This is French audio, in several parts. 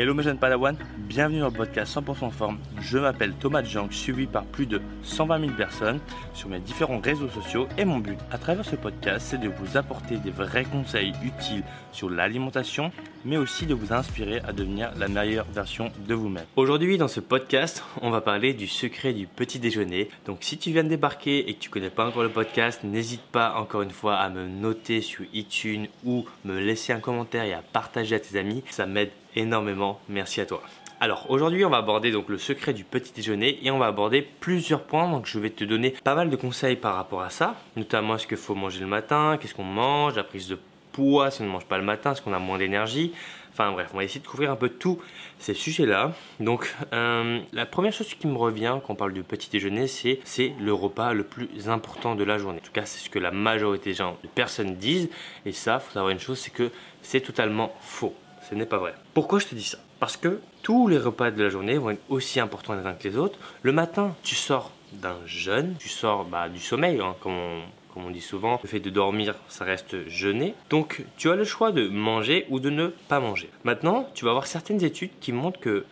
Hello mes jeunes Padawan, bienvenue dans le podcast 100% forme. Je m'appelle Thomas Jank, suivi par plus de 120 000 personnes sur mes différents réseaux sociaux et mon but à travers ce podcast c'est de vous apporter des vrais conseils utiles sur l'alimentation mais aussi de vous inspirer à devenir la meilleure version de vous-même. Aujourd'hui dans ce podcast on va parler du secret du petit déjeuner. Donc si tu viens de débarquer et que tu connais pas encore le podcast, n'hésite pas encore une fois à me noter sur iTunes ou me laisser un commentaire et à partager à tes amis. Ça m'aide énormément. Merci à toi. Alors aujourd'hui on va aborder donc le secret du petit déjeuner et on va aborder plusieurs points donc je vais te donner pas mal de conseils par rapport à ça notamment ce qu'il faut manger le matin, qu'est-ce qu'on mange, la prise de poids si on ne mange pas le matin, est-ce qu'on a moins d'énergie? Enfin bref, on va essayer de couvrir un peu tous ces sujets-là. Donc euh, la première chose qui me revient quand on parle du petit déjeuner, c'est c'est le repas le plus important de la journée. En tout cas, c'est ce que la majorité des gens, de personnes disent. Et ça, faut savoir une chose, c'est que c'est totalement faux. Ce n'est pas vrai. Pourquoi je te dis ça? Parce que tous les repas de la journée vont être aussi importants les uns que les autres. Le matin, tu sors d'un jeûne, tu sors bah, du sommeil, hein, comme on dit souvent, le fait de dormir, ça reste jeûner. Donc, tu as le choix de manger ou de ne pas manger. Maintenant, tu vas avoir certaines études qui montrent que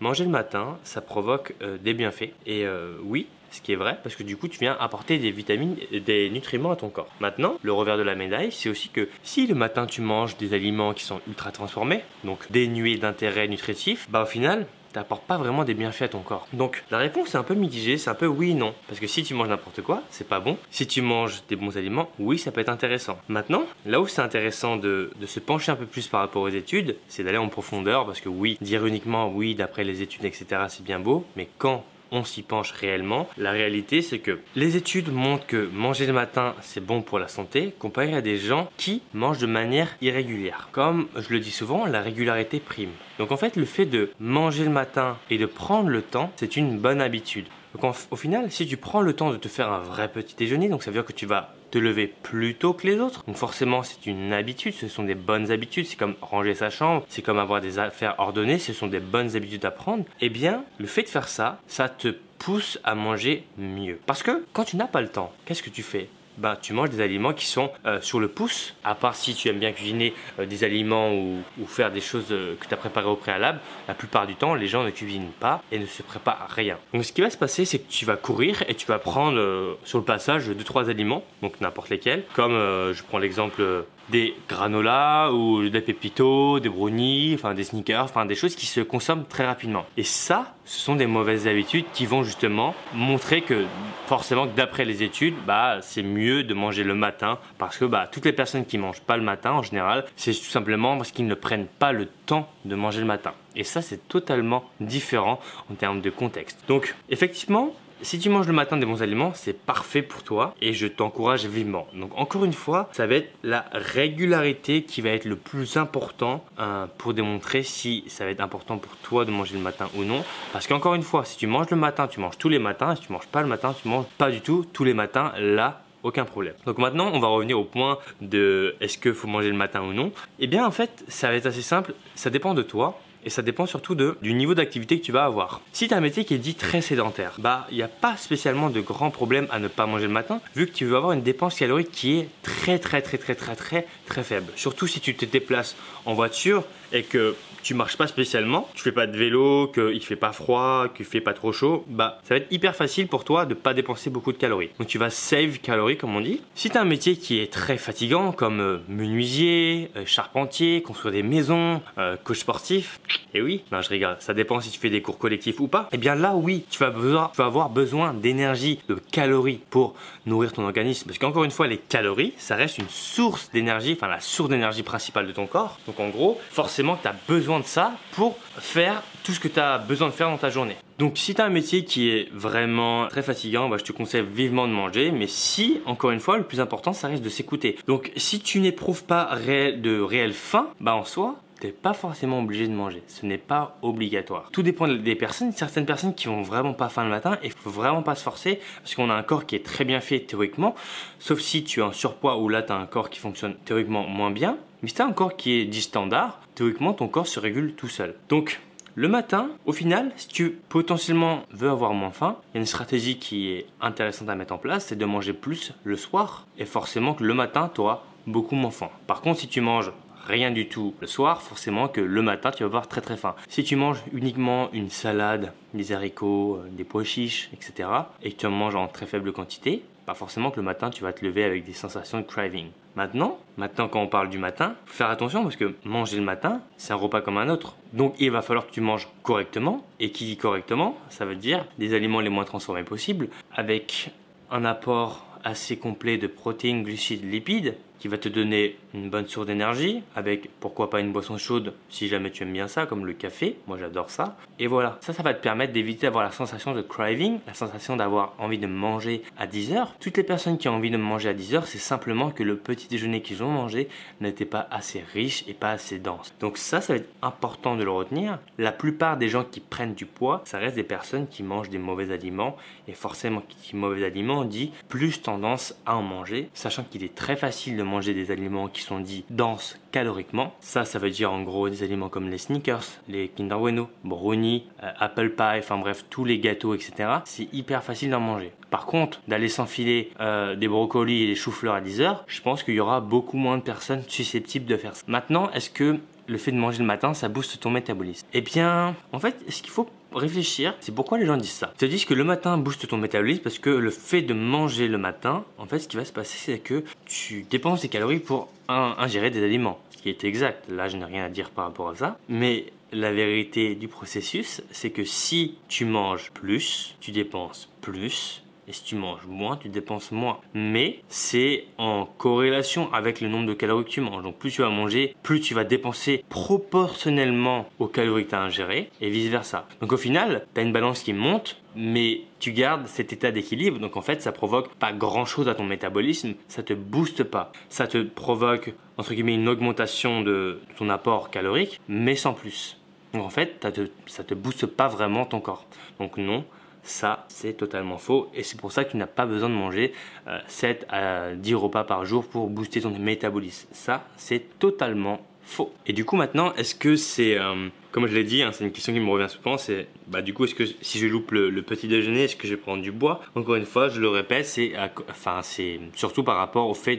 manger le matin, ça provoque euh, des bienfaits. Et euh, oui, ce qui est vrai, parce que du coup, tu viens apporter des vitamines, des nutriments à ton corps. Maintenant, le revers de la médaille, c'est aussi que si le matin tu manges des aliments qui sont ultra transformés, donc dénués d'intérêt nutritif, bah au final, t'apportes pas vraiment des bienfaits à ton corps. Donc la réponse est un peu mitigée, c'est un peu oui non. Parce que si tu manges n'importe quoi, c'est pas bon. Si tu manges des bons aliments, oui, ça peut être intéressant. Maintenant, là où c'est intéressant de, se pencher un peu plus par rapport aux études, c'est d'aller en profondeur, parce que oui, dire uniquement oui d'après les études, etc., c'est bien beau, mais quand on s'y penche réellement, la réalité c'est que les études montrent que manger le matin c'est bon pour la santé comparé à des gens qui mangent de manière irrégulière. Comme je le dis souvent, la régularité prime. Donc en fait le fait de manger le matin et de prendre le temps, c'est une bonne habitude. Donc au final, si tu prends le temps de te faire un vrai petit déjeuner, donc ça veut dire que tu vas te lever plus tôt que les autres. Donc forcément, c'est une habitude, ce sont des bonnes habitudes, c'est comme ranger sa chambre, c'est comme avoir des affaires ordonnées, ce sont des bonnes habitudes à prendre. Eh bien, le fait de faire ça, ça te pousse à manger mieux. Parce que quand tu n'as pas le temps, qu'est-ce que tu fais? Bah, tu manges des aliments qui sont euh, sur le pouce, à part si tu aimes bien cuisiner euh, des aliments ou, faire des choses euh, que tu as préparées au préalable, la plupart du temps, les gens ne cuisinent pas et ne se préparent rien. Donc ce qui va se passer, c'est que tu vas courir et tu vas prendre sur le passage 2-3 aliments, donc n'importe lesquels, comme je prends l'exemple des granolas ou des pépitos, des brownies, enfin des sneakers, enfin des choses qui se consomment très rapidement. Et ça, ce sont des mauvaises habitudes qui vont justement montrer que forcément d'après les études, bah c'est mieux de manger le matin parce que bah toutes les personnes qui mangent pas le matin en général, c'est tout simplement parce qu'ils ne prennent pas le temps de manger le matin. Et ça c'est totalement différent en termes de contexte. Donc effectivement, si tu manges le matin des bons aliments, c'est parfait pour toi et je t'encourage vivement. Donc encore une fois, ça va être la régularité qui va être le plus important euh, pour démontrer si ça va être important pour toi de manger le matin ou non. Parce qu'encore une fois, si tu manges le matin, tu manges tous les matins. Si tu manges pas le matin, tu manges pas du tout tous les matins. Là, aucun problème. Donc maintenant, on va revenir au point de est-ce qu'il faut manger le matin ou non? Eh bien, en fait, ça va être assez simple. Ça dépend de toi et ça dépend surtout du niveau d'activité que tu vas avoir. Si tu un métier qui est dit très sédentaire, bah il n'y a pas spécialement de grands problèmes à ne pas manger le matin vu que tu veux avoir une dépense calorique qui est très très très très très très très faible. Surtout si tu te déplaces en voiture et que tu marches pas spécialement, tu fais pas de vélo, qu'il fait pas froid, qu'il fait pas trop chaud, bah ça va être hyper facile pour toi de pas dépenser beaucoup de calories. Donc tu vas save calories comme on dit. Si tu as un métier qui est très fatigant comme euh, menuisier, euh, charpentier, construire des maisons, euh, coach sportif, et oui, non je rigole, ça dépend si tu fais des cours collectifs ou pas. Et eh bien là oui, tu vas, besoin, tu vas avoir besoin d'énergie, de calories pour nourrir ton organisme. Parce qu'encore une fois, les calories, ça reste une source d'énergie, enfin la source d'énergie principale de ton corps. Donc en gros, forcément tu as besoin de ça pour faire tout ce que tu as besoin de faire dans ta journée. Donc si tu as un métier qui est vraiment très fatigant, bah, je te conseille vivement de manger. Mais si, encore une fois, le plus important, ça reste de s'écouter. Donc si tu n'éprouves pas de réelle faim, bah en soi, t'es pas forcément obligé de manger. Ce n'est pas obligatoire. Tout dépend des personnes. Certaines personnes qui ont vraiment pas faim le matin et faut vraiment pas se forcer parce qu'on a un corps qui est très bien fait théoriquement. Sauf si tu as un surpoids ou là tu as un corps qui fonctionne théoriquement moins bien. Mais si as un corps qui est dit standard, théoriquement ton corps se régule tout seul. Donc le matin, au final, si tu potentiellement veux avoir moins faim, il y a une stratégie qui est intéressante à mettre en place, c'est de manger plus le soir. Et forcément que le matin, tu auras beaucoup moins faim. Par contre, si tu manges rien du tout le soir, forcément que le matin tu vas avoir très très faim. Si tu manges uniquement une salade, des haricots, euh, des pois chiches, etc., et que tu en manges en très faible quantité, pas forcément que le matin tu vas te lever avec des sensations de craving. Maintenant, maintenant quand on parle du matin, faut faire attention parce que manger le matin, c'est un repas comme un autre. Donc il va falloir que tu manges correctement. Et qui dit correctement, ça veut dire des aliments les moins transformés possibles, avec un apport assez complet de protéines, glucides, lipides, qui va te donner une bonne source d'énergie avec pourquoi pas une boisson chaude si jamais tu aimes bien ça comme le café. Moi j'adore ça. Et voilà. Ça ça va te permettre d'éviter d'avoir la sensation de craving la sensation d'avoir envie de manger à 10 heures. Toutes les personnes qui ont envie de manger à 10 heures c'est simplement que le petit déjeuner qu'ils ont mangé n'était pas assez riche et pas assez dense. Donc ça ça va être important de le retenir. La plupart des gens qui prennent du poids ça reste des personnes qui mangent des mauvais aliments. Et forcément qui mauvais aliments dit plus tendance à en manger sachant qu'il est très facile de manger manger des aliments qui sont dits denses caloriquement. Ça, ça veut dire en gros des aliments comme les sneakers, les Kinder Bueno, brownie, euh, apple pie, enfin bref, tous les gâteaux, etc. C'est hyper facile d'en manger. Par contre, d'aller s'enfiler euh, des brocolis et des choux-fleurs à 10 heures, je pense qu'il y aura beaucoup moins de personnes susceptibles de faire ça. Maintenant, est-ce que le fait de manger le matin, ça booste ton métabolisme? Eh bien, en fait, ce qu'il faut réfléchir, c'est pourquoi les gens disent ça. Ils disent que le matin booste ton métabolisme parce que le fait de manger le matin, en fait, ce qui va se passer, c'est que tu dépenses des calories pour ingérer des aliments. Ce qui est exact. Là, je n'ai rien à dire par rapport à ça. Mais la vérité du processus, c'est que si tu manges plus, tu dépenses plus et si tu manges moins, tu dépenses moins. Mais c'est en corrélation avec le nombre de calories que tu manges. Donc plus tu vas manger, plus tu vas dépenser proportionnellement aux calories que tu as ingérées et vice versa. Donc au final, tu as une balance qui monte, mais tu gardes cet état d'équilibre. Donc en fait, ça provoque pas grand chose à ton métabolisme, ça te booste pas. Ça te provoque, entre guillemets, une augmentation de ton apport calorique, mais sans plus. Donc en fait, ça te, ça te booste pas vraiment ton corps. Donc non, ça, c'est totalement faux et c'est pour ça que tu n'as pas besoin de manger 7 euh, à 10 repas par jour pour booster ton métabolisme. Ça, c'est totalement faux. Et du coup, maintenant, est-ce que c'est, euh, comme je l'ai dit, hein, c'est une question qui me revient souvent, c'est, bah, du coup, est-ce que si je loupe le, petit déjeuner, est-ce que je vais prendre du bois? Encore une fois, je le répète, c'est, enfin, surtout par rapport au fait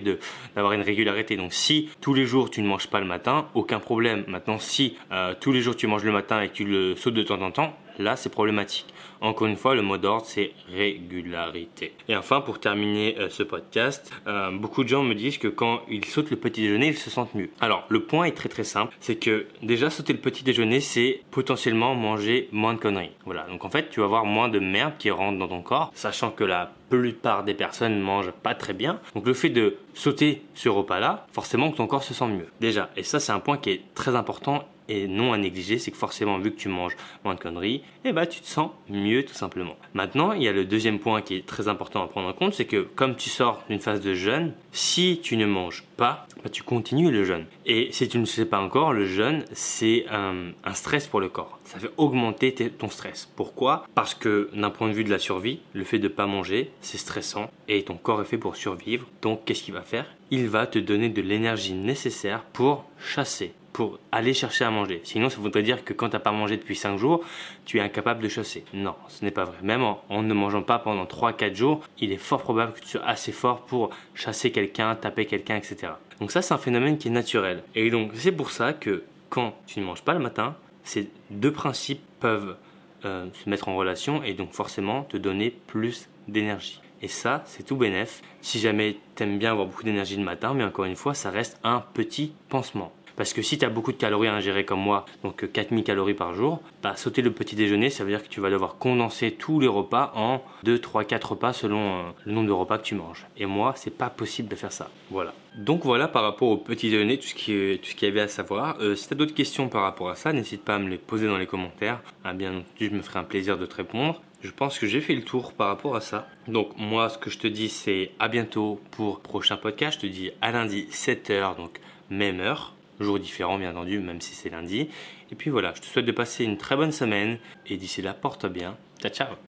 d'avoir une régularité. Donc, si tous les jours tu ne manges pas le matin, aucun problème. Maintenant, si euh, tous les jours tu manges le matin et que tu le sautes de temps en temps, là, c'est problématique. Encore une fois, le mot d'ordre, c'est régularité. Et enfin, pour terminer euh, ce podcast, euh, beaucoup de gens me disent que quand ils sautent le petit déjeuner, ils se sentent mieux. Alors, le point est très très simple, c'est que déjà sauter le petit déjeuner, c'est potentiellement manger moins de conneries. Voilà, donc en fait, tu vas avoir moins de merde qui rentre dans ton corps, sachant que la plupart des personnes mangent pas très bien. Donc le fait de sauter ce repas-là, forcément que ton corps se sent mieux. Déjà, et ça c'est un point qui est très important et non à négliger, c'est que forcément vu que tu manges moins de conneries, eh ben tu te sens mieux tout simplement. Maintenant, il y a le deuxième point qui est très important à prendre en compte, c'est que comme tu sors d'une phase de jeûne, si tu ne manges pas, bah, tu continues le jeûne. Et si tu ne sais pas encore, le jeûne c'est un, un stress pour le corps. Ça fait augmenter ton stress. Pourquoi? Parce que d'un point de vue de la survie, le fait de ne pas manger, c'est stressant et ton corps est fait pour survivre. Donc qu'est-ce qu'il va faire? Il va te donner de l'énergie nécessaire pour chasser pour aller chercher à manger. Sinon, ça voudrait dire que quand tu n'as pas mangé depuis 5 jours, tu es incapable de chasser. Non, ce n'est pas vrai. Même en, ne mangeant pas pendant 3-4 jours, il est fort probable que tu sois assez fort pour chasser quelqu'un, taper quelqu'un, etc. Donc ça, c'est un phénomène qui est naturel. Et donc, c'est pour ça que quand tu ne manges pas le matin, ces deux principes peuvent euh, se mettre en relation et donc forcément te donner plus d'énergie. Et ça, c'est tout bénef. Si jamais tu aimes bien avoir beaucoup d'énergie le matin, mais encore une fois, ça reste un petit pansement. Parce que si tu as beaucoup de calories à ingérer comme moi, donc 4000 calories par jour, bah, sauter le petit déjeuner, ça veut dire que tu vas devoir condenser tous les repas en 2, 3, 4 repas selon euh, le nombre de repas que tu manges. Et moi, c'est pas possible de faire ça. Voilà. Donc voilà par rapport au petit déjeuner, tout ce qui tout ce qu'il y avait à savoir. Euh, si tu as d'autres questions par rapport à ça, n'hésite pas à me les poser dans les commentaires. Ah, bien entendu, je me ferai un plaisir de te répondre. Je pense que j'ai fait le tour par rapport à ça. Donc moi, ce que je te dis, c'est à bientôt pour prochain podcast. Je te dis à lundi 7h, donc même heure. Jour différent, bien entendu, même si c'est lundi. Et puis voilà, je te souhaite de passer une très bonne semaine. Et d'ici là, porte bien. Ciao, ciao